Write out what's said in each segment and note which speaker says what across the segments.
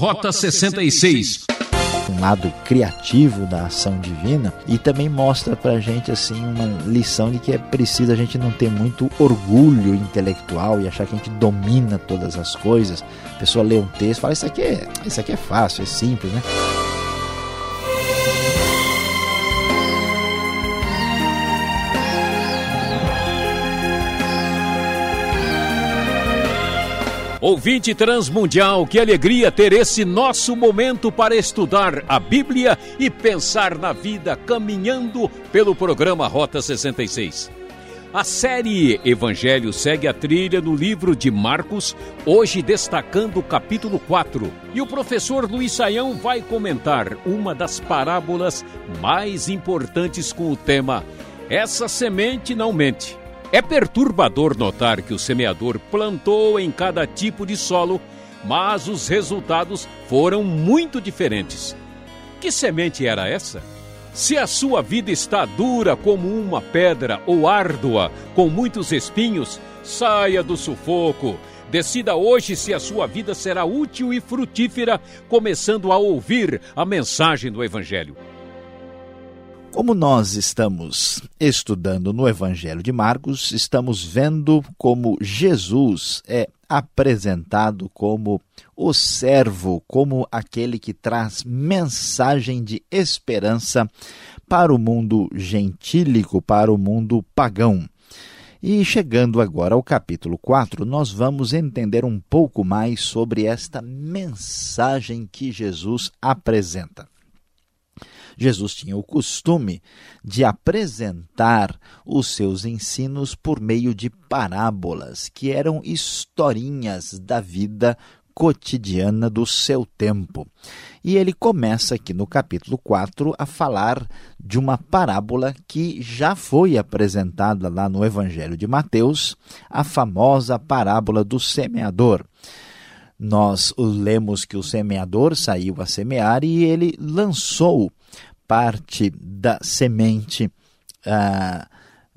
Speaker 1: Rota 66
Speaker 2: um lado criativo da ação divina e também mostra para a gente assim uma lição de que é preciso a gente não ter muito orgulho intelectual e achar que a gente domina todas as coisas. A pessoa lê um texto e fala isso aqui é isso aqui é fácil, é simples, né?
Speaker 1: Ouvinte transmundial, que alegria ter esse nosso momento para estudar a Bíblia e pensar na vida caminhando pelo programa Rota 66. A série Evangelho segue a trilha no livro de Marcos, hoje destacando o capítulo 4. E o professor Luiz Saião vai comentar uma das parábolas mais importantes com o tema Essa semente não mente. É perturbador notar que o semeador plantou em cada tipo de solo, mas os resultados foram muito diferentes. Que semente era essa? Se a sua vida está dura como uma pedra ou árdua, com muitos espinhos, saia do sufoco. Decida hoje se a sua vida será útil e frutífera, começando a ouvir a mensagem do Evangelho.
Speaker 2: Como nós estamos estudando no Evangelho de Marcos, estamos vendo como Jesus é apresentado como o servo, como aquele que traz mensagem de esperança para o mundo gentílico, para o mundo pagão. E chegando agora ao capítulo 4, nós vamos entender um pouco mais sobre esta mensagem que Jesus apresenta. Jesus tinha o costume de apresentar os seus ensinos por meio de parábolas, que eram historinhas da vida cotidiana do seu tempo. E ele começa aqui no capítulo 4 a falar de uma parábola que já foi apresentada lá no Evangelho de Mateus, a famosa parábola do semeador nós lemos que o semeador saiu a semear e ele lançou parte da semente ah,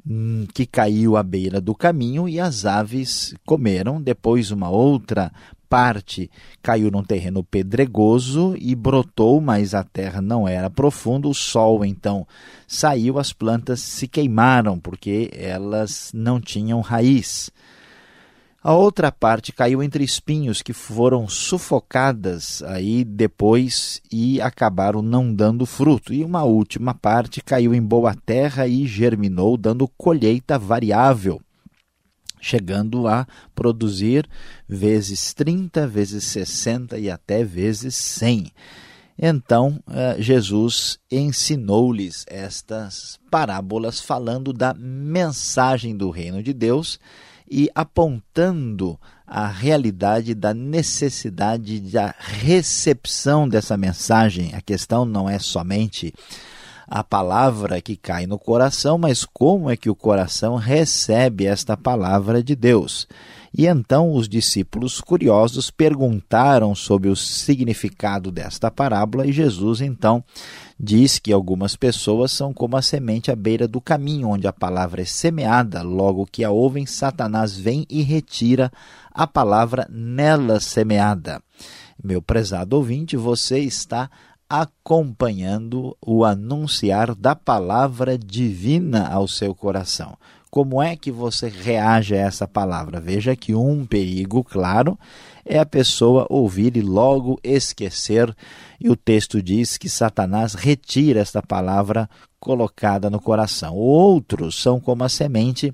Speaker 2: hum, que caiu à beira do caminho e as aves comeram. Depois, uma outra parte caiu num terreno pedregoso e brotou, mas a terra não era profunda. O sol então saiu, as plantas se queimaram porque elas não tinham raiz. A outra parte caiu entre espinhos que foram sufocadas aí depois e acabaram não dando fruto. E uma última parte caiu em boa terra e germinou, dando colheita variável, chegando a produzir vezes 30, vezes 60 e até vezes 100. Então, eh, Jesus ensinou-lhes estas parábolas falando da mensagem do reino de Deus e apontando a realidade da necessidade da recepção dessa mensagem. A questão não é somente a palavra que cai no coração, mas como é que o coração recebe esta palavra de Deus. E então os discípulos curiosos perguntaram sobre o significado desta parábola e Jesus então diz que algumas pessoas são como a semente à beira do caminho, onde a palavra é semeada, logo que a ouvem, Satanás vem e retira a palavra nela semeada. Meu prezado ouvinte, você está acompanhando o anunciar da palavra divina ao seu coração. Como é que você reage a essa palavra? Veja que um perigo, claro, é a pessoa ouvir e logo esquecer. E o texto diz que Satanás retira esta palavra colocada no coração. Outros são como a semente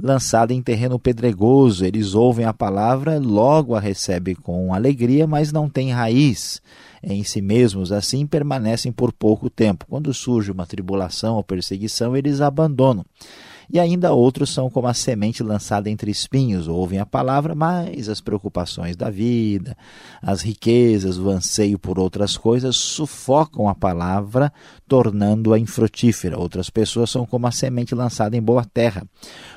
Speaker 2: lançada em terreno pedregoso. Eles ouvem a palavra, logo a recebem com alegria, mas não têm raiz em si mesmos, assim permanecem por pouco tempo. Quando surge uma tribulação ou perseguição, eles abandonam. E ainda outros são como a semente lançada entre espinhos, ouvem a palavra, mas as preocupações da vida, as riquezas, o anseio por outras coisas sufocam a palavra, tornando-a infrutífera. Outras pessoas são como a semente lançada em boa terra.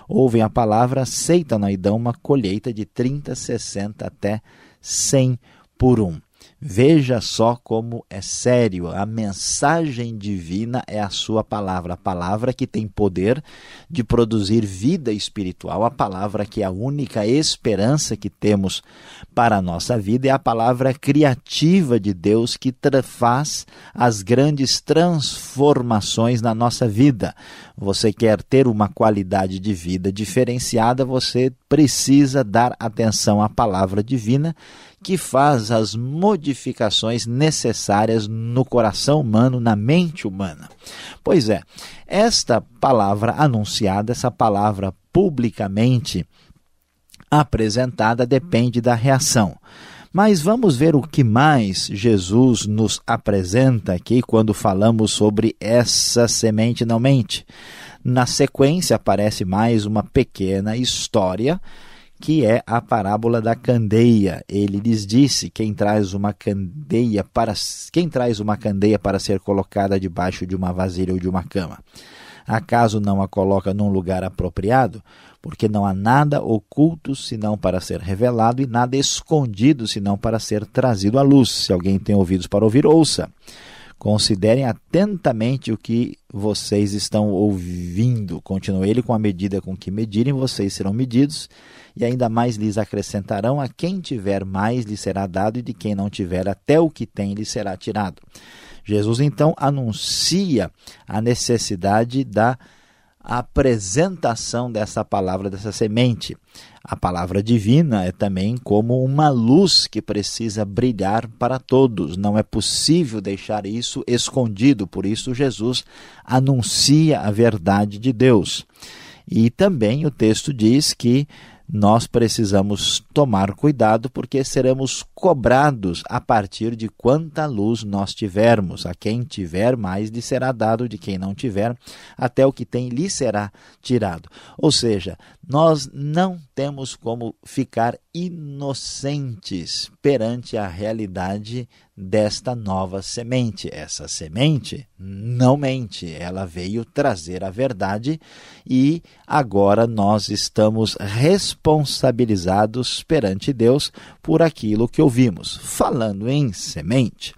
Speaker 2: Ouvem a palavra, aceitam e dão uma colheita de 30, 60 até 100 por um. Veja só como é sério. A mensagem divina é a sua palavra, a palavra que tem poder de produzir vida espiritual, a palavra que é a única esperança que temos para a nossa vida, é a palavra criativa de Deus que faz as grandes transformações na nossa vida. Você quer ter uma qualidade de vida diferenciada, você precisa dar atenção à palavra divina que faz as modificações necessárias no coração humano, na mente humana. Pois é, esta palavra anunciada, essa palavra publicamente apresentada, depende da reação. Mas vamos ver o que mais Jesus nos apresenta aqui quando falamos sobre essa semente não mente. Na sequência aparece mais uma pequena história que é a parábola da candeia. Ele lhes disse: quem traz uma candeia para quem traz uma candeia para ser colocada debaixo de uma vasilha ou de uma cama. Acaso não a coloca num lugar apropriado? Porque não há nada oculto senão para ser revelado e nada escondido senão para ser trazido à luz. Se alguém tem ouvidos para ouvir, ouça. Considerem atentamente o que vocês estão ouvindo. Continua ele com a medida com que medirem, vocês serão medidos e ainda mais lhes acrescentarão: a quem tiver mais lhe será dado, e de quem não tiver, até o que tem lhe será tirado. Jesus então anuncia a necessidade da apresentação dessa palavra, dessa semente. A palavra divina é também como uma luz que precisa brilhar para todos. Não é possível deixar isso escondido, por isso Jesus anuncia a verdade de Deus. E também o texto diz que nós precisamos tomar cuidado porque seremos cobrados a partir de quanta luz nós tivermos. A quem tiver mais lhe será dado, de quem não tiver, até o que tem lhe será tirado. Ou seja, nós não temos como ficar inocentes perante a realidade desta nova semente. Essa semente não mente, ela veio trazer a verdade e agora nós estamos responsabilizados perante Deus por aquilo que ouvimos. Falando em semente,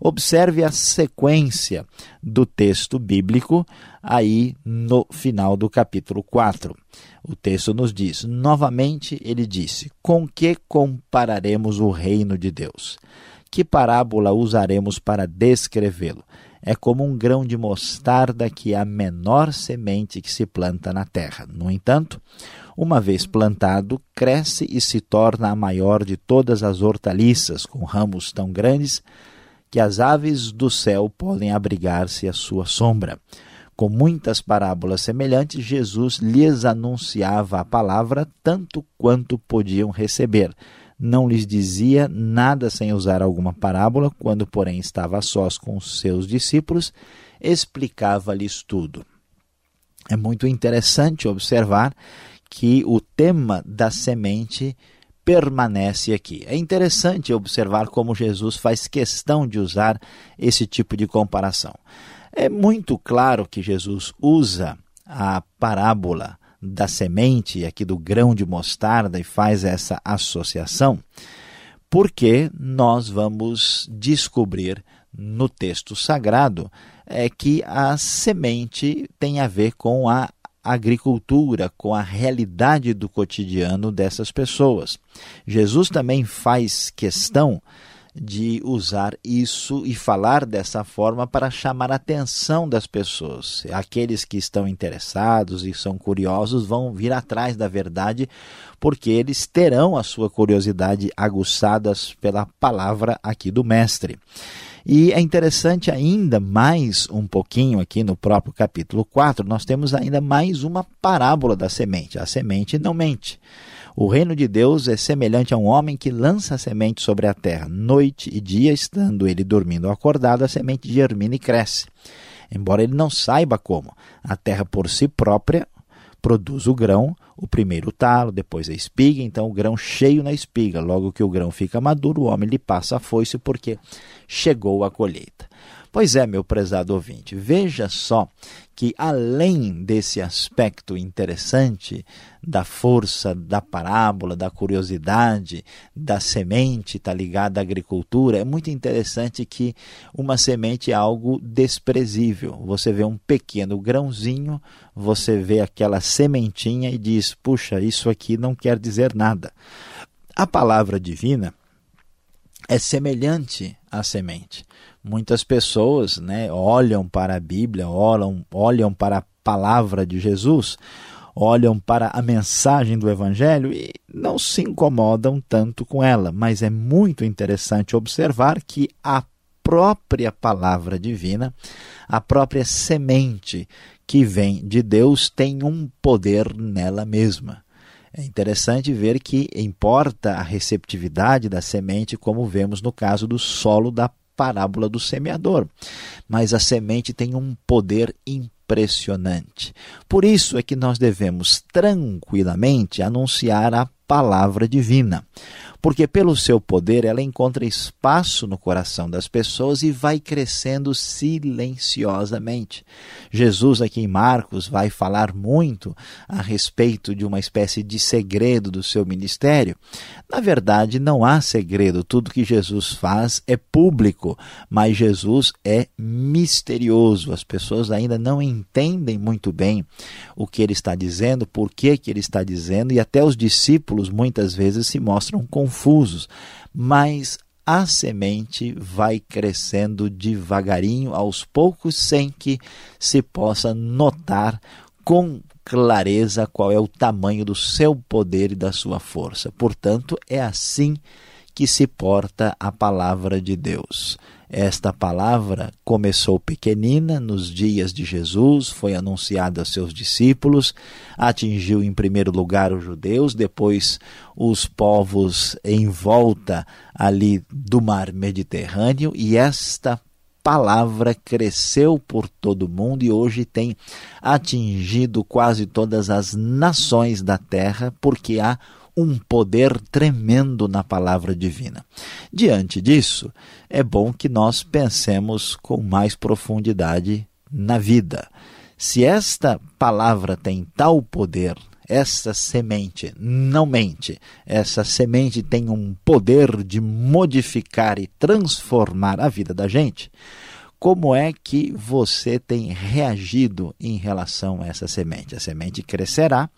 Speaker 2: observe a sequência do texto bíblico aí no final do capítulo 4. O texto nos diz: novamente ele disse: Com que compararemos o reino de Deus? Que parábola usaremos para descrevê-lo? É como um grão de mostarda que é a menor semente que se planta na terra. No entanto, uma vez plantado, cresce e se torna a maior de todas as hortaliças, com ramos tão grandes que as aves do céu podem abrigar-se à sua sombra. Com muitas parábolas semelhantes, Jesus lhes anunciava a palavra tanto quanto podiam receber. Não lhes dizia nada sem usar alguma parábola, quando, porém, estava a sós com os seus discípulos, explicava-lhes tudo. É muito interessante observar que o tema da semente permanece aqui. É interessante observar como Jesus faz questão de usar esse tipo de comparação. É muito claro que Jesus usa a parábola da semente aqui do grão de mostarda e faz essa associação, porque nós vamos descobrir no texto sagrado é que a semente tem a ver com a agricultura, com a realidade do cotidiano dessas pessoas. Jesus também faz questão de usar isso e falar dessa forma para chamar a atenção das pessoas. Aqueles que estão interessados e são curiosos vão vir atrás da verdade, porque eles terão a sua curiosidade aguçadas pela palavra aqui do Mestre. E é interessante ainda mais um pouquinho aqui no próprio capítulo 4, nós temos ainda mais uma parábola da semente. A semente não mente. O reino de Deus é semelhante a um homem que lança a semente sobre a terra. Noite e dia, estando ele dormindo ou acordado, a semente germina e cresce. Embora ele não saiba como, a terra por si própria produz o grão, o primeiro talo, depois a espiga, então o grão cheio na espiga. Logo que o grão fica maduro, o homem lhe passa a foice porque chegou a colheita. Pois é, meu prezado ouvinte, veja só que além desse aspecto interessante da força da parábola, da curiosidade, da semente está ligada à agricultura, é muito interessante que uma semente é algo desprezível. Você vê um pequeno grãozinho, você vê aquela sementinha e diz: "Puxa, isso aqui não quer dizer nada". A palavra divina é semelhante à semente. Muitas pessoas né, olham para a Bíblia, olham, olham para a palavra de Jesus, olham para a mensagem do Evangelho e não se incomodam tanto com ela. Mas é muito interessante observar que a própria palavra divina, a própria semente que vem de Deus, tem um poder nela mesma. É interessante ver que importa a receptividade da semente, como vemos no caso do solo da parábola do semeador. Mas a semente tem um poder impressionante. Por isso é que nós devemos tranquilamente anunciar a palavra divina porque pelo seu poder ela encontra espaço no coração das pessoas e vai crescendo silenciosamente. Jesus, aqui em Marcos, vai falar muito a respeito de uma espécie de segredo do seu ministério. Na verdade, não há segredo, tudo que Jesus faz é público, mas Jesus é misterioso. As pessoas ainda não entendem muito bem o que ele está dizendo, por que, que ele está dizendo, e até os discípulos muitas vezes se mostram confusos mas a semente vai crescendo devagarinho, aos poucos, sem que se possa notar com clareza qual é o tamanho do seu poder e da sua força. Portanto, é assim que se porta a palavra de Deus. Esta palavra começou pequenina nos dias de Jesus, foi anunciada aos seus discípulos, atingiu em primeiro lugar os judeus, depois os povos em volta ali do mar Mediterrâneo, e esta palavra cresceu por todo o mundo e hoje tem atingido quase todas as nações da terra, porque há um poder tremendo na palavra divina. Diante disso, é bom que nós pensemos com mais profundidade na vida. Se esta palavra tem tal poder, essa semente não mente, essa semente tem um poder de modificar e transformar a vida da gente como é que você tem reagido em relação a essa semente? A semente crescerá,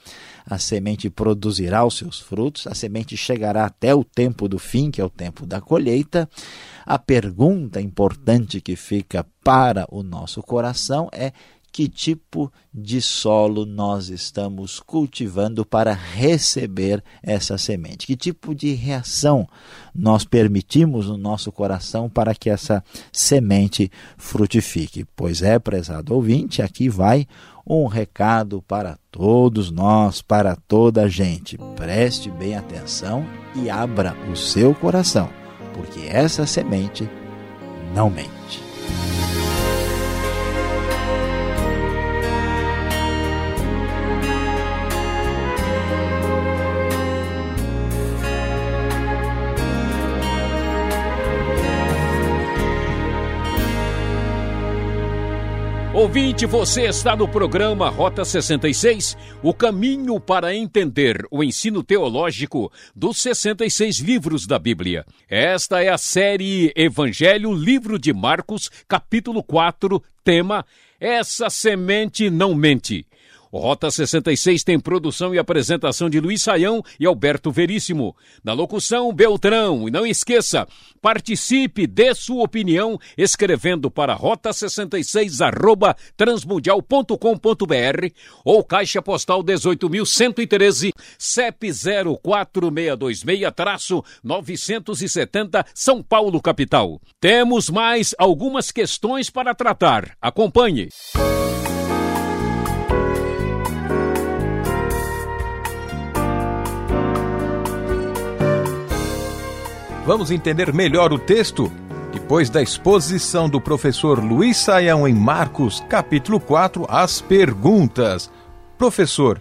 Speaker 2: a semente produzirá os seus frutos, a semente chegará até o tempo do fim, que é o tempo da colheita. A pergunta importante que fica para o nosso coração é que tipo de solo nós estamos cultivando para receber essa semente? Que tipo de reação nós permitimos no nosso coração para que essa semente frutifique? Pois é, prezado ouvinte, aqui vai um recado para todos nós, para toda a gente. Preste bem atenção e abra o seu coração, porque essa semente não mente.
Speaker 1: Ouvinte, você está no programa Rota 66, o caminho para entender o ensino teológico dos 66 livros da Bíblia. Esta é a série Evangelho, livro de Marcos, capítulo 4, tema Essa semente não mente. O Rota 66 tem produção e apresentação de Luiz Saião e Alberto Veríssimo. Na locução, Beltrão. E não esqueça, participe, dê sua opinião escrevendo para rota66 arroba transmundial.com.br ou caixa postal 18.113 CEP 04626-970 São Paulo, capital. Temos mais algumas questões para tratar. Acompanhe.
Speaker 3: Vamos entender melhor o texto? Depois da exposição do professor Luiz Saião em Marcos, capítulo 4, as perguntas. Professor,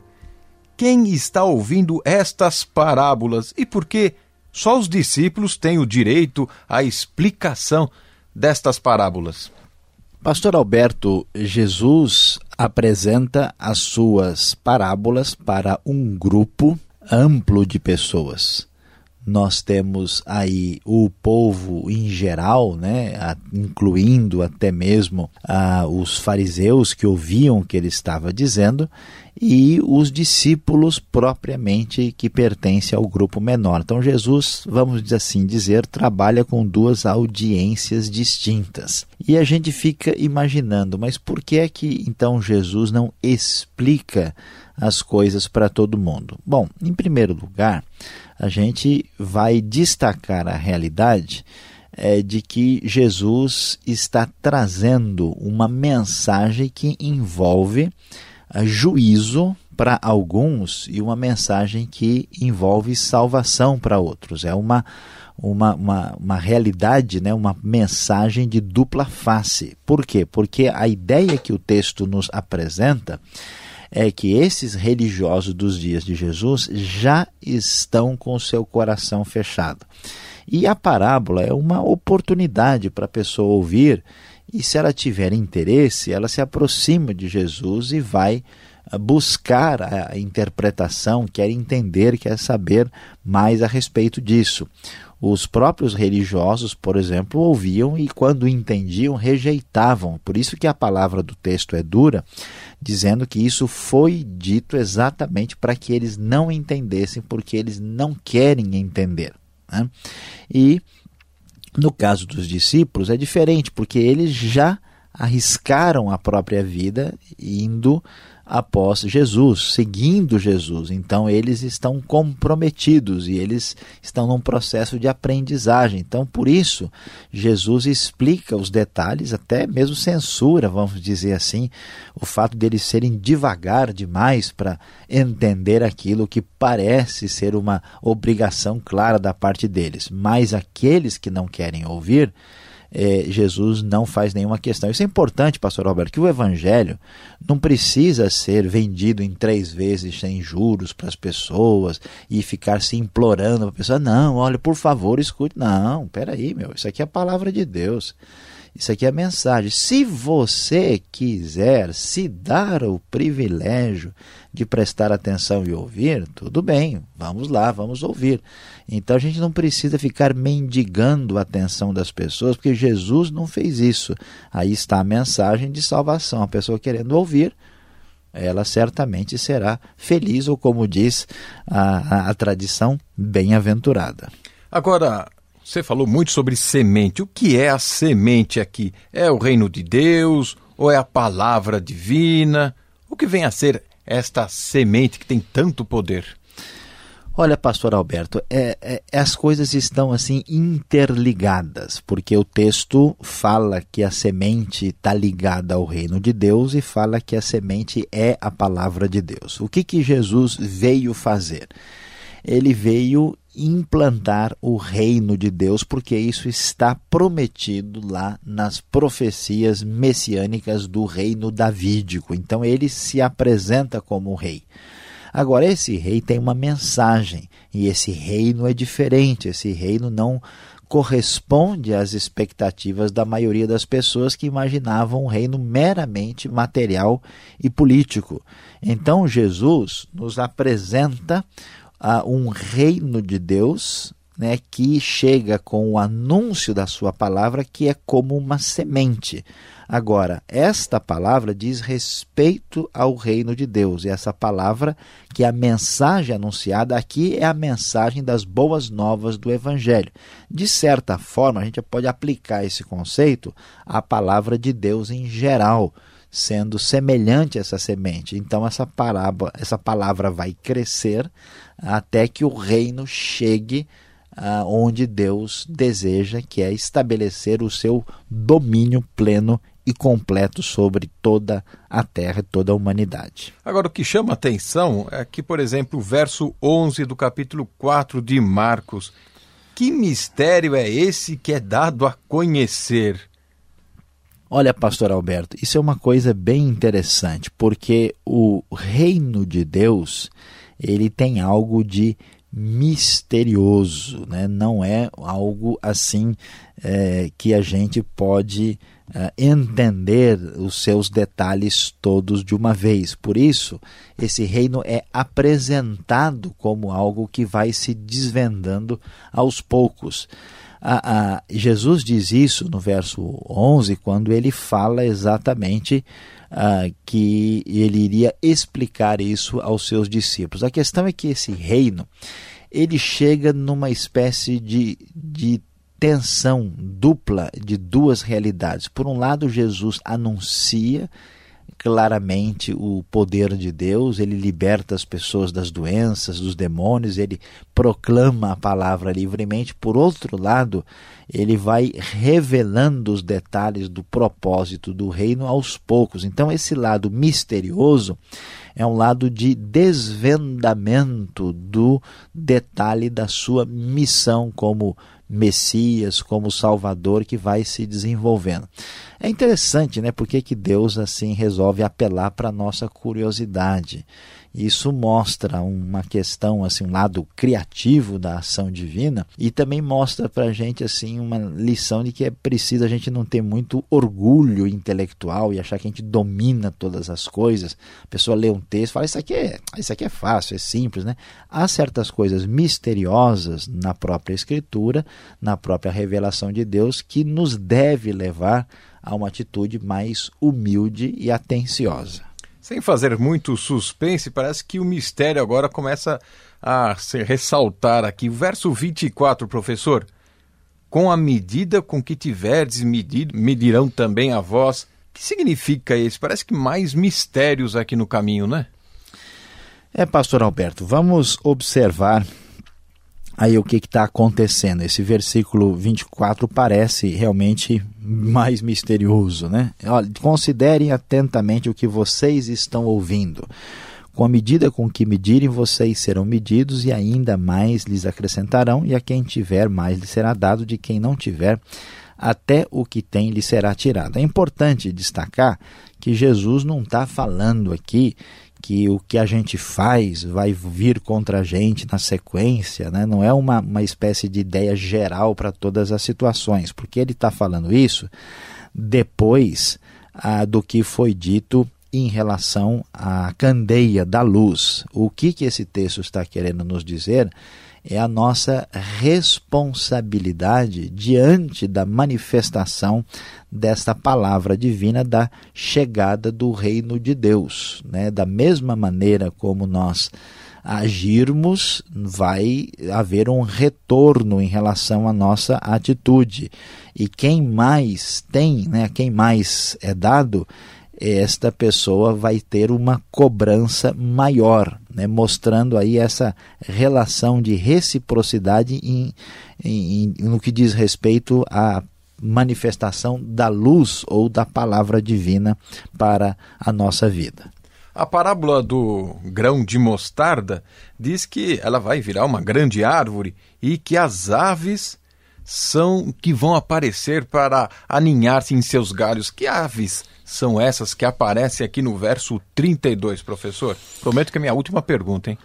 Speaker 3: quem está ouvindo estas parábolas e por que só os discípulos têm o direito à explicação destas parábolas?
Speaker 2: Pastor Alberto, Jesus apresenta as suas parábolas para um grupo amplo de pessoas nós temos aí o povo em geral, né, incluindo até mesmo ah, os fariseus que ouviam o que ele estava dizendo, e os discípulos propriamente que pertencem ao grupo menor. Então Jesus, vamos assim dizer, trabalha com duas audiências distintas. E a gente fica imaginando, mas por que é que então Jesus não explica as coisas para todo mundo? Bom, em primeiro lugar, a gente vai destacar a realidade é, de que Jesus está trazendo uma mensagem que envolve uh, juízo para alguns e uma mensagem que envolve salvação para outros. É uma, uma, uma, uma realidade, né, uma mensagem de dupla face. Por quê? Porque a ideia que o texto nos apresenta é que esses religiosos dos dias de Jesus já estão com o seu coração fechado. E a parábola é uma oportunidade para a pessoa ouvir, e se ela tiver interesse, ela se aproxima de Jesus e vai buscar a interpretação, quer entender, quer saber mais a respeito disso. Os próprios religiosos, por exemplo, ouviam e, quando entendiam, rejeitavam. Por isso que a palavra do texto é dura, dizendo que isso foi dito exatamente para que eles não entendessem, porque eles não querem entender. Né? E no caso dos discípulos é diferente, porque eles já arriscaram a própria vida indo após Jesus, seguindo Jesus. Então eles estão comprometidos e eles estão num processo de aprendizagem. Então por isso Jesus explica os detalhes, até mesmo censura, vamos dizer assim, o fato deles serem devagar demais para entender aquilo que parece ser uma obrigação clara da parte deles. Mas aqueles que não querem ouvir, é, Jesus não faz nenhuma questão. Isso é importante, pastor Roberto, que o evangelho não precisa ser vendido em três vezes sem juros para as pessoas e ficar se implorando para a pessoa. Não, olha, por favor, escute. Não, peraí, meu, isso aqui é a palavra de Deus. Isso aqui é a mensagem. Se você quiser se dar o privilégio de prestar atenção e ouvir, tudo bem, vamos lá, vamos ouvir. Então a gente não precisa ficar mendigando a atenção das pessoas, porque Jesus não fez isso. Aí está a mensagem de salvação. A pessoa querendo ouvir, ela certamente será feliz, ou como diz a, a, a tradição, bem-aventurada.
Speaker 3: Agora, você falou muito sobre semente. O que é a semente aqui? É o reino de Deus ou é a palavra divina? O que vem a ser esta semente que tem tanto poder?
Speaker 2: Olha, pastor Alberto, é, é, as coisas estão assim interligadas, porque o texto fala que a semente está ligada ao reino de Deus e fala que a semente é a palavra de Deus. O que, que Jesus veio fazer? Ele veio implantar o reino de Deus, porque isso está prometido lá nas profecias messiânicas do reino davídico. Então ele se apresenta como rei. Agora, esse rei tem uma mensagem, e esse reino é diferente, esse reino não corresponde às expectativas da maioria das pessoas que imaginavam um reino meramente material e político. Então, Jesus nos apresenta a um reino de Deus né, que chega com o anúncio da sua palavra, que é como uma semente. Agora, esta palavra diz respeito ao reino de Deus, e essa palavra, que é a mensagem anunciada aqui, é a mensagem das boas novas do Evangelho. De certa forma, a gente pode aplicar esse conceito à palavra de Deus em geral sendo semelhante a essa semente. Então essa parábola, essa palavra vai crescer até que o reino chegue ah, onde Deus deseja, que é estabelecer o seu domínio pleno e completo sobre toda a terra e toda a humanidade.
Speaker 3: Agora, o que chama atenção é que, por exemplo, o verso 11 do capítulo 4 de Marcos. Que mistério é esse que é dado a conhecer?
Speaker 2: Olha, pastor Alberto, isso é uma coisa bem interessante, porque o reino de Deus, ele tem algo de misterioso, né? não é algo assim é, que a gente pode é, entender os seus detalhes todos de uma vez. Por isso, esse reino é apresentado como algo que vai se desvendando aos poucos. Jesus diz isso no verso 11, quando ele fala exatamente uh, que ele iria explicar isso aos seus discípulos. A questão é que esse reino ele chega numa espécie de, de tensão dupla de duas realidades. Por um lado, Jesus anuncia claramente o poder de Deus, ele liberta as pessoas das doenças, dos demônios, ele proclama a palavra livremente. Por outro lado, ele vai revelando os detalhes do propósito do reino aos poucos. Então, esse lado misterioso é um lado de desvendamento do detalhe da sua missão como Messias, como Salvador que vai se desenvolvendo. É interessante, né? Porque que Deus assim resolve apelar para a nossa curiosidade. Isso mostra uma questão, assim, um lado criativo da ação divina e também mostra para a gente assim uma lição de que é preciso a gente não ter muito orgulho intelectual e achar que a gente domina todas as coisas. A pessoa lê um texto, fala isso aqui é, isso aqui é fácil, é simples, né? Há certas coisas misteriosas na própria Escritura, na própria revelação de Deus que nos deve levar a uma atitude mais humilde e atenciosa.
Speaker 3: Sem fazer muito suspense, parece que o mistério agora começa a se ressaltar aqui. Verso 24, professor. Com a medida com que tiverdes medido, medirão também a vós. O que significa isso? Parece que mais mistérios aqui no caminho, né?
Speaker 2: É, pastor Alberto, vamos observar Aí o que está acontecendo? Esse versículo 24 parece realmente mais misterioso, né? Olha, considerem atentamente o que vocês estão ouvindo. Com a medida com que medirem, vocês serão medidos, e ainda mais lhes acrescentarão, e a quem tiver, mais lhe será dado, de quem não tiver, até o que tem lhe será tirado. É importante destacar que Jesus não está falando aqui que o que a gente faz vai vir contra a gente na sequência, né? não é uma, uma espécie de ideia geral para todas as situações, porque ele está falando isso depois ah, do que foi dito em relação à candeia da luz. O que, que esse texto está querendo nos dizer? É a nossa responsabilidade diante da manifestação desta palavra divina da chegada do reino de Deus. Né? Da mesma maneira como nós agirmos, vai haver um retorno em relação à nossa atitude. E quem mais tem, né, quem mais é dado, esta pessoa vai ter uma cobrança maior, né, mostrando aí essa relação de reciprocidade em, em, no que diz respeito à manifestação da luz ou da palavra divina para a nossa vida.
Speaker 3: A parábola do grão de mostarda diz que ela vai virar uma grande árvore e que as aves são que vão aparecer para aninhar-se em seus galhos. Que aves são essas que aparecem aqui no verso 32, professor? Prometo que é minha última pergunta, hein?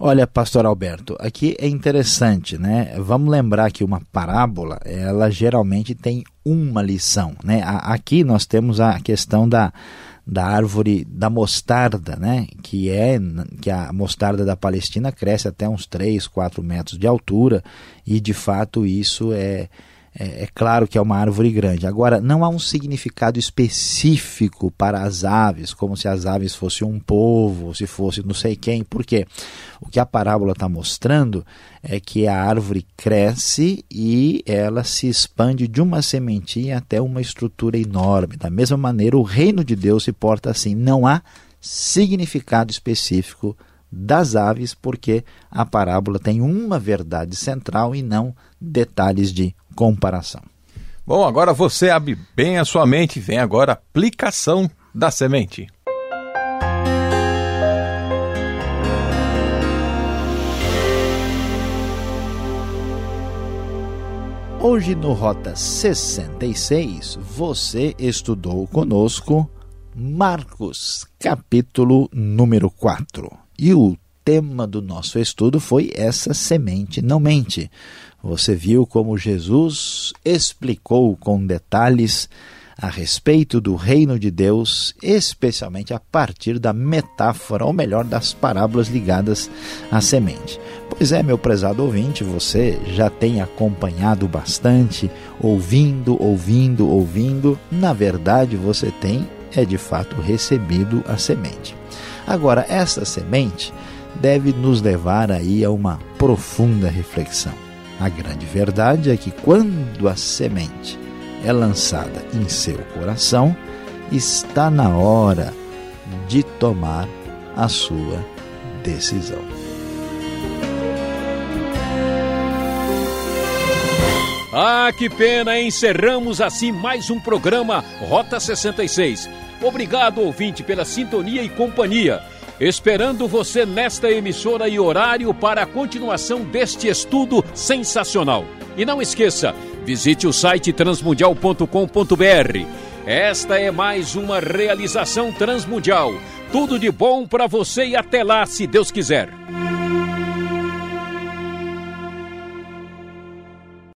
Speaker 2: Olha, pastor Alberto, aqui é interessante, né? Vamos lembrar que uma parábola, ela geralmente tem uma lição, né? Aqui nós temos a questão da, da árvore da mostarda, né? Que é que a mostarda da Palestina cresce até uns 3, 4 metros de altura e de fato isso é é, é, claro que é uma árvore grande. Agora, não há um significado específico para as aves, como se as aves fossem um povo, se fosse não sei quem. Por quê? O que a parábola está mostrando é que a árvore cresce e ela se expande de uma sementinha até uma estrutura enorme. Da mesma maneira, o reino de Deus se porta assim. Não há significado específico das aves, porque a parábola tem uma verdade central e não detalhes de comparação.
Speaker 3: Bom, agora você abre bem a sua mente, vem agora a aplicação da semente.
Speaker 2: Hoje no Rota 66, você estudou conosco Marcos, capítulo número 4. E o tema do nosso estudo foi essa semente não mente. Você viu como Jesus explicou com detalhes a respeito do reino de Deus, especialmente a partir da metáfora, ou melhor, das parábolas ligadas à semente. Pois é, meu prezado ouvinte, você já tem acompanhado bastante, ouvindo, ouvindo, ouvindo. Na verdade, você tem, é de fato, recebido a semente. Agora, essa semente deve nos levar aí a uma profunda reflexão. A grande verdade é que quando a semente é lançada em seu coração, está na hora de tomar a sua decisão.
Speaker 1: Ah, que pena! Encerramos assim mais um programa Rota 66. Obrigado, ouvinte, pela sintonia e companhia. Esperando você nesta emissora e horário para a continuação deste estudo sensacional. E não esqueça, Visite o site transmundial.com.br. Esta é mais uma realização transmundial. Tudo de bom para você e até lá, se Deus quiser.